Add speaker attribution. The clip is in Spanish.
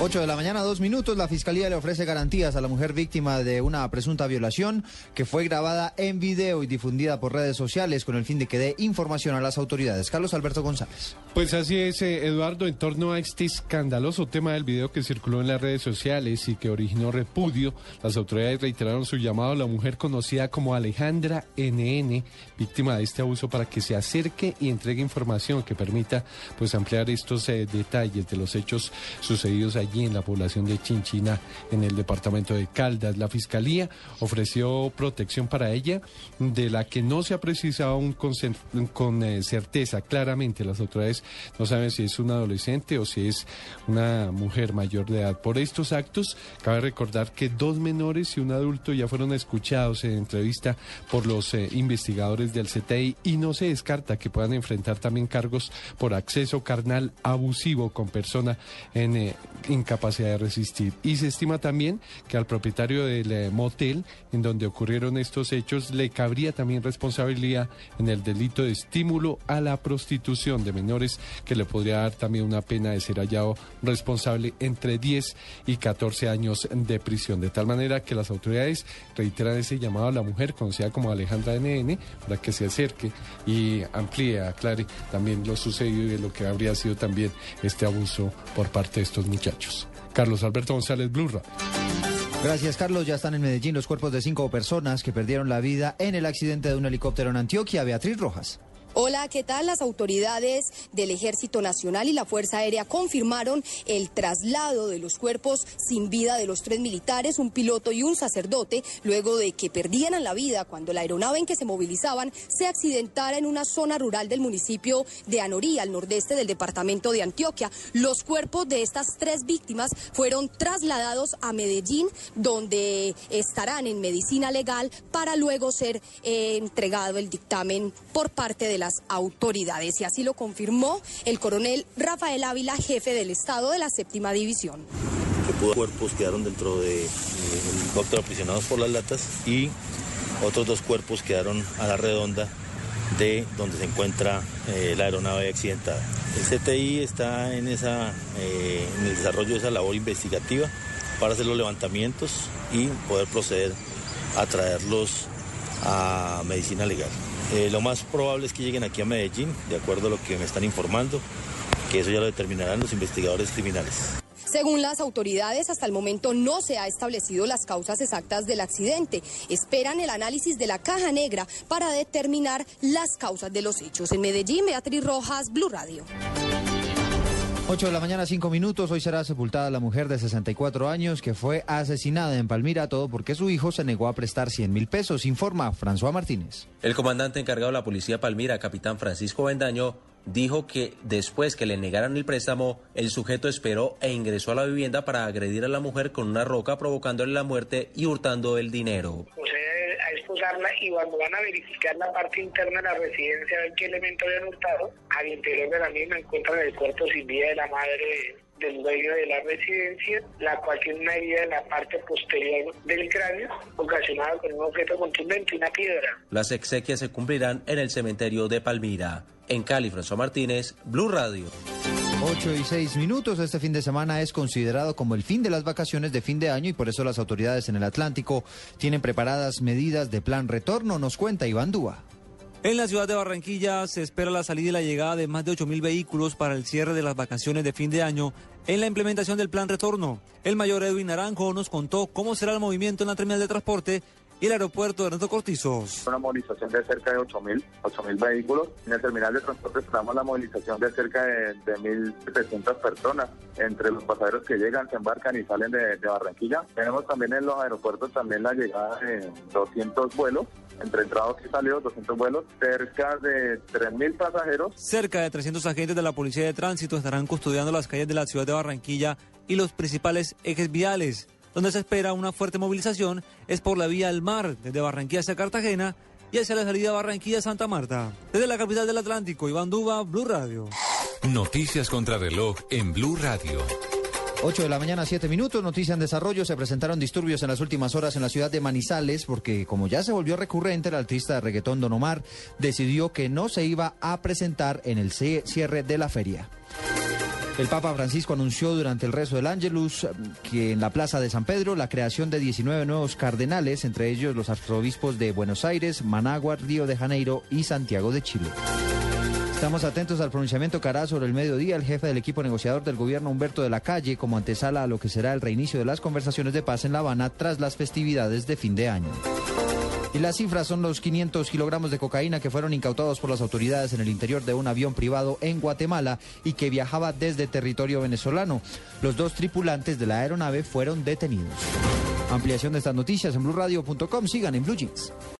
Speaker 1: 8 de la mañana, dos minutos. La fiscalía le ofrece garantías a la mujer víctima de una presunta violación que fue grabada en video y difundida por redes sociales con el fin de que dé información a las autoridades. Carlos Alberto González.
Speaker 2: Pues así es, eh, Eduardo, en torno a este escandaloso tema del video que circuló en las redes sociales y que originó repudio, las autoridades reiteraron su llamado a la mujer conocida como Alejandra NN, víctima de este abuso, para que se acerque y entregue información que permita pues ampliar estos eh, detalles de los hechos sucedidos allí allí en la población de Chinchina, en el departamento de Caldas. La Fiscalía ofreció protección para ella, de la que no se ha precisado aún con, eh, certeza. Claramente las autoridades no saben si es una adolescente o si es una mujer mayor de edad. Por estos actos, cabe recordar que dos menores y un adulto ya fueron escuchados en entrevista por los eh, investigadores del CTI y no se descarta que puedan enfrentar también cargos por acceso carnal abusivo con persona en, eh, incapacidad de resistir. Y se estima también que al propietario del eh, motel en donde ocurrieron estos hechos le cabría también responsabilidad en el delito de estímulo a la prostitución de menores que le podría dar también una pena de ser hallado responsable entre 10 y 14 años de prisión. De tal manera que las autoridades reiteran ese llamado a la mujer conocida como Alejandra NN para que se acerque y amplíe, aclare también lo sucedido y lo que habría sido también este abuso por parte de estos muchachos. Carlos Alberto González, Blue
Speaker 1: Gracias, Carlos. Ya están en Medellín los cuerpos de cinco personas que perdieron la vida en el accidente de un helicóptero en Antioquia. Beatriz Rojas.
Speaker 3: Hola, ¿qué tal? Las autoridades del Ejército Nacional y la Fuerza Aérea confirmaron el traslado de los cuerpos sin vida de los tres militares, un piloto y un sacerdote, luego de que perdieran la vida cuando la aeronave en que se movilizaban se accidentara en una zona rural del municipio de Anorí, al nordeste del departamento de Antioquia. Los cuerpos de estas tres víctimas fueron trasladados a Medellín, donde estarán en medicina legal para luego ser eh, entregado el dictamen por parte de la autoridades. Y así lo confirmó el coronel Rafael Ávila, jefe del Estado de la séptima división.
Speaker 4: Cuerpos quedaron dentro de, helicóptero aprisionados por las latas y otros dos cuerpos quedaron a la redonda de donde se encuentra eh, la aeronave accidentada. El CTI está en, esa, eh, en el desarrollo de esa labor investigativa para hacer los levantamientos y poder proceder a traerlos a medicina legal. Eh, lo más probable es que lleguen aquí a Medellín, de acuerdo a lo que me están informando, que eso ya lo determinarán los investigadores criminales.
Speaker 3: Según las autoridades, hasta el momento no se ha establecido las causas exactas del accidente. Esperan el análisis de la caja negra para determinar las causas de los hechos. En Medellín, Beatriz Rojas, Blue Radio.
Speaker 1: 8 de la mañana, 5 minutos. Hoy será sepultada la mujer de 64 años que fue asesinada en Palmira, todo porque su hijo se negó a prestar 100 mil pesos, informa François Martínez.
Speaker 5: El comandante encargado de la policía Palmira, capitán Francisco Bendaño, dijo que después que le negaran el préstamo, el sujeto esperó e ingresó a la vivienda para agredir a la mujer con una roca, provocándole la muerte y hurtando el dinero
Speaker 6: y cuando van a verificar la parte interna de la residencia, ver qué elemento habían hurtado, al interior de la misma encuentran el cuerpo sin vida de la madre del dueño de la residencia, la cual tiene una herida en la parte posterior del cráneo, ocasionada con un objeto contundente, una piedra.
Speaker 5: Las exequias se cumplirán en el cementerio de Palmira. En Cali, François Martínez, Blue Radio.
Speaker 1: 8 y 6 minutos. Este fin de semana es considerado como el fin de las vacaciones de fin de año y por eso las autoridades en el Atlántico tienen preparadas medidas de plan retorno, nos cuenta Iván Dúa.
Speaker 7: En la ciudad de Barranquilla se espera la salida y la llegada de más de 8.000 vehículos para el cierre de las vacaciones de fin de año en la implementación del plan retorno. El mayor Edwin Naranjo nos contó cómo será el movimiento en la terminal de transporte y el aeropuerto de Ernesto Cortizos.
Speaker 8: Una movilización de cerca de 8.000 mil vehículos. En el terminal de transporte esperamos la movilización de cerca de, de 1.700 personas entre los pasajeros que llegan, se embarcan y salen de, Barranquilla. Tenemos también en los aeropuertos también la llegada de 200 vuelos entre entrados y salidos, 200 vuelos, cerca de 3.000 pasajeros.
Speaker 7: Cerca de 300 agentes de la Policía de Tránsito estarán custodiando las calles de la ciudad de Barranquilla y los principales ejes viales donde se espera una fuerte movilización es por la vía al mar, desde Barranquilla hacia Cartagena y hacia la salida Barranquilla-Santa Marta. Desde la capital del Atlántico, Iván Duba, Blue Radio.
Speaker 9: Noticias contra reloj en Blue Radio.
Speaker 1: 8 de la mañana, 7 minutos, noticia en desarrollo. Se presentaron disturbios en las últimas horas en la ciudad de Manizales porque, como ya se volvió recurrente, el artista de reggaetón Don Omar decidió que no se iba a presentar en el cierre de la feria. El Papa Francisco anunció durante el rezo del Ángelus que en la Plaza de San Pedro la creación de 19 nuevos cardenales, entre ellos los arzobispos de Buenos Aires, Managua, Río de Janeiro y Santiago de Chile. Estamos atentos al pronunciamiento que hará sobre el mediodía el jefe del equipo negociador del gobierno Humberto de la Calle como antesala a lo que será el reinicio de las conversaciones de paz en La Habana tras las festividades de fin de año. Las cifras son los 500 kilogramos de cocaína que fueron incautados por las autoridades en el interior de un avión privado en Guatemala y que viajaba desde territorio venezolano. Los dos tripulantes de la aeronave fueron detenidos. Ampliación de estas noticias en blueradio.com. Sigan en Blue Jeans.